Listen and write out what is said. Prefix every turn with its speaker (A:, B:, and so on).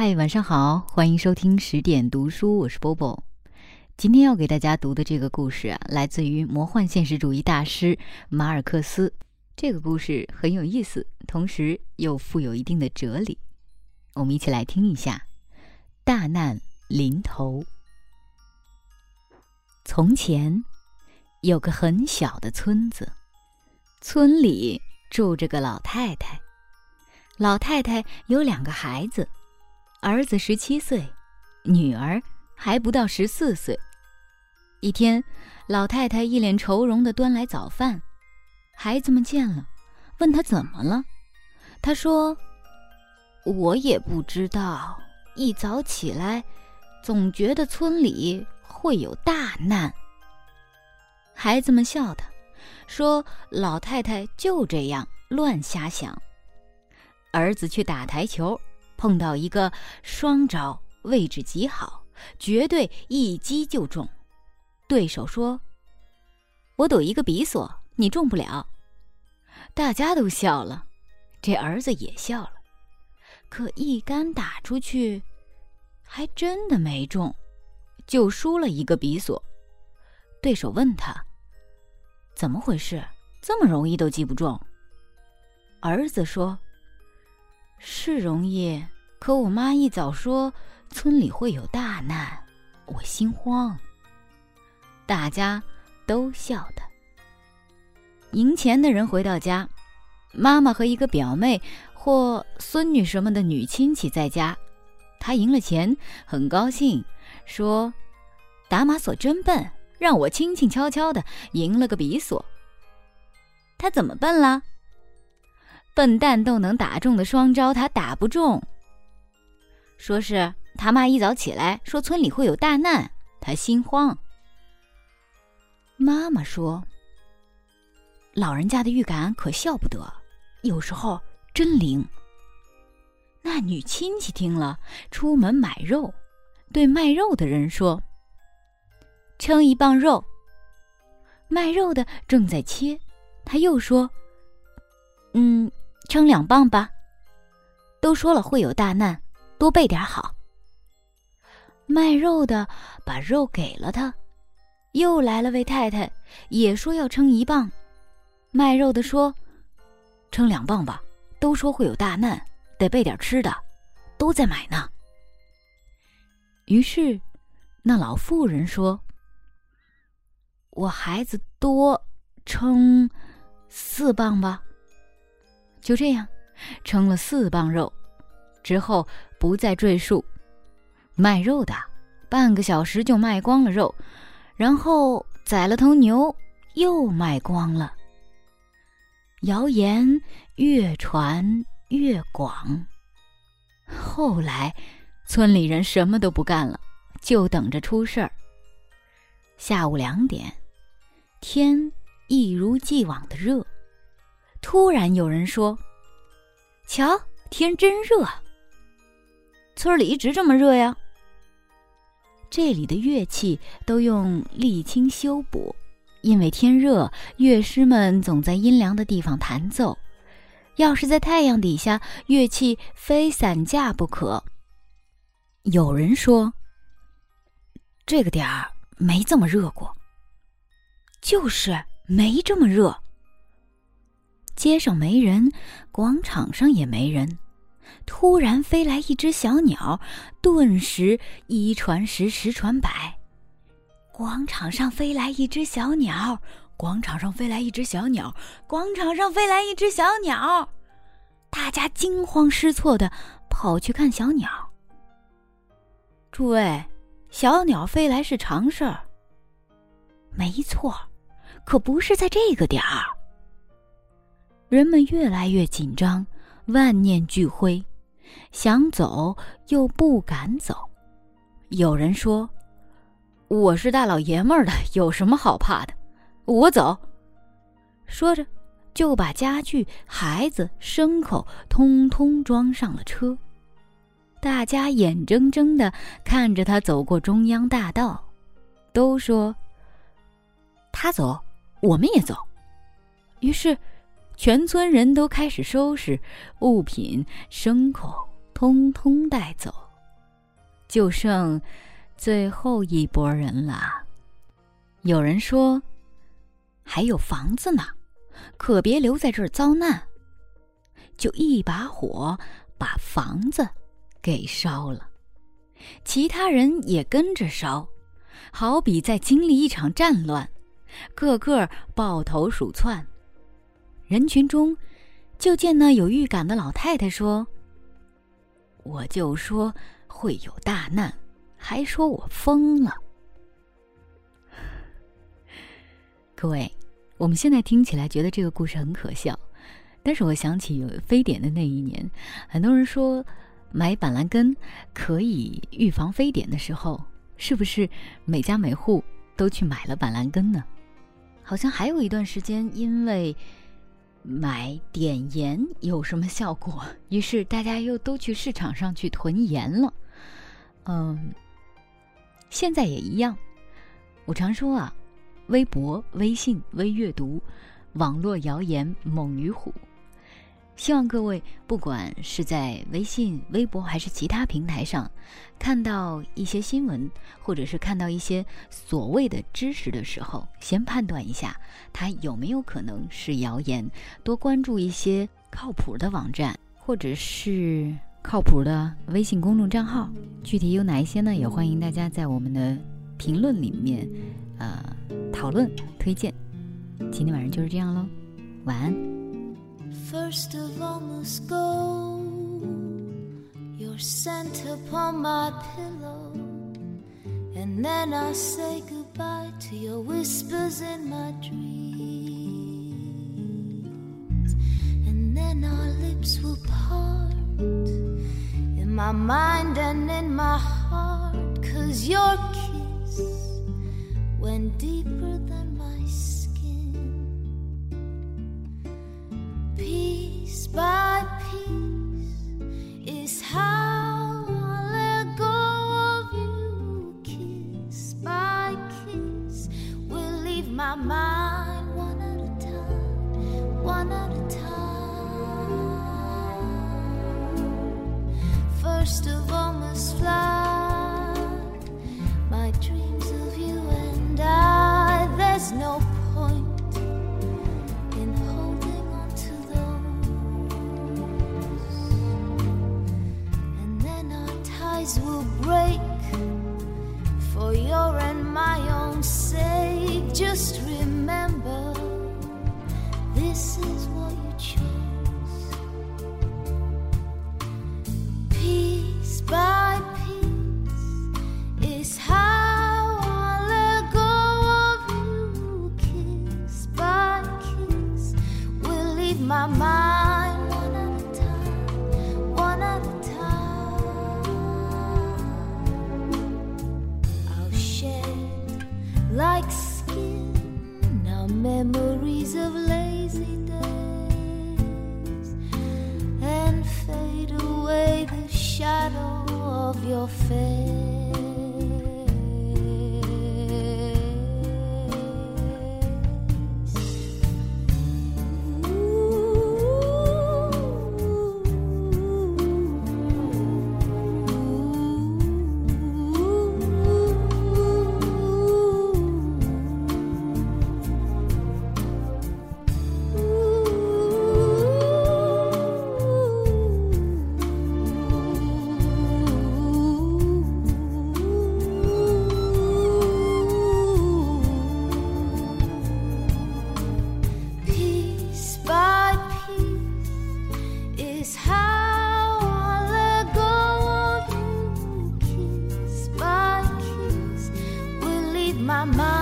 A: 嗨，晚上好，欢迎收听十点读书，我是波波。今天要给大家读的这个故事啊，来自于魔幻现实主义大师马尔克斯。这个故事很有意思，同时又富有一定的哲理。我们一起来听一下。大难临头。从前有个很小的村子，村里住着个老太太。老太太有两个孩子，儿子十七岁，女儿还不到十四岁。一天，老太太一脸愁容地端来早饭，孩子们见了，问她怎么了。她说：“我也不知道。”一早起来，总觉得村里会有大难。孩子们笑他，说：“老太太就这样乱瞎想。”儿子去打台球，碰到一个双招，位置极好，绝对一击就中。对手说：“我赌一个比索，你中不了。”大家都笑了，这儿子也笑了。可一杆打出去，还真的没中，就输了一个比索。对手问他：“怎么回事？这么容易都击不中？”儿子说：“是容易，可我妈一早说村里会有大难，我心慌。”大家都笑他。赢钱的人回到家，妈妈和一个表妹。或孙女什么的女亲戚在家，他赢了钱，很高兴，说：“打马索真笨，让我轻轻悄悄的赢了个比索。”他怎么笨了？笨蛋都能打中的双招，他打不中。说是他妈一早起来说村里会有大难，他心慌。妈妈说：“老人家的预感可笑不得，有时候。”真灵！那女亲戚听了，出门买肉，对卖肉的人说：“称一磅肉。”卖肉的正在切，他又说：“嗯，称两磅吧。”都说了会有大难，多备点好。卖肉的把肉给了他，又来了位太太，也说要称一磅。卖肉的说：“称两磅吧。”都说会有大难，得备点吃的，都在买呢。于是，那老妇人说：“我孩子多，称四磅吧。”就这样，称了四磅肉，之后不再赘述。卖肉的半个小时就卖光了肉，然后宰了头牛，又卖光了。谣言越传越广，后来村里人什么都不干了，就等着出事儿。下午两点，天一如既往的热，突然有人说：“瞧，天真热，村里一直这么热呀。”这里的乐器都用沥青修补。因为天热，乐师们总在阴凉的地方弹奏。要是在太阳底下，乐器非散架不可。有人说：“这个点儿没这么热过。”就是没这么热。街上没人，广场上也没人。突然飞来一只小鸟，顿时一传十，十传百。广场上飞来一只小鸟，广场上飞来一只小鸟，广场上飞来一只小鸟，大家惊慌失措的跑去看小鸟。诸位，小鸟飞来是常事儿。没错，可不是在这个点儿。人们越来越紧张，万念俱灰，想走又不敢走。有人说。我是大老爷们儿的，有什么好怕的？我走。说着，就把家具、孩子、牲口通通装上了车。大家眼睁睁的看着他走过中央大道，都说：“他走，我们也走。”于是，全村人都开始收拾物品，牲口通通带走。就剩最后一拨人了。有人说，还有房子呢，可别留在这儿遭难。就一把火把房子给烧了，其他人也跟着烧，好比在经历一场战乱，个个抱头鼠窜。人群中，就见那有预感的老太太说：“我就说会有大难，还说我疯了。”各位，我们现在听起来觉得这个故事很可笑。但是我想起有非典的那一年，很多人说买板蓝根可以预防非典的时候，是不是每家每户都去买了板蓝根呢？好像还有一段时间，因为买碘盐有什么效果，于是大家又都去市场上去囤盐了。嗯，现在也一样。我常说啊，微博、微信、微阅读，网络谣言猛于虎。希望各位，不管是在微信、微博还是其他平台上，看到一些新闻，或者是看到一些所谓的知识的时候，先判断一下它有没有可能是谣言，多关注一些靠谱的网站，或者是靠谱的微信公众账号。具体有哪一些呢？也欢迎大家在我们的评论里面，呃，讨论推荐。今天晚上就是这样喽，晚安。First of all must go. Your scent upon my pillow, and then I'll say goodbye to your whispers in my dreams, and then our lips will part in my mind and in my heart, cause your kiss went deeper than Just remember, this is what you chose. my mind one at a time, one at a time. I'll shed like skin our memories of lazy days and fade away the shadow of your face. my mind.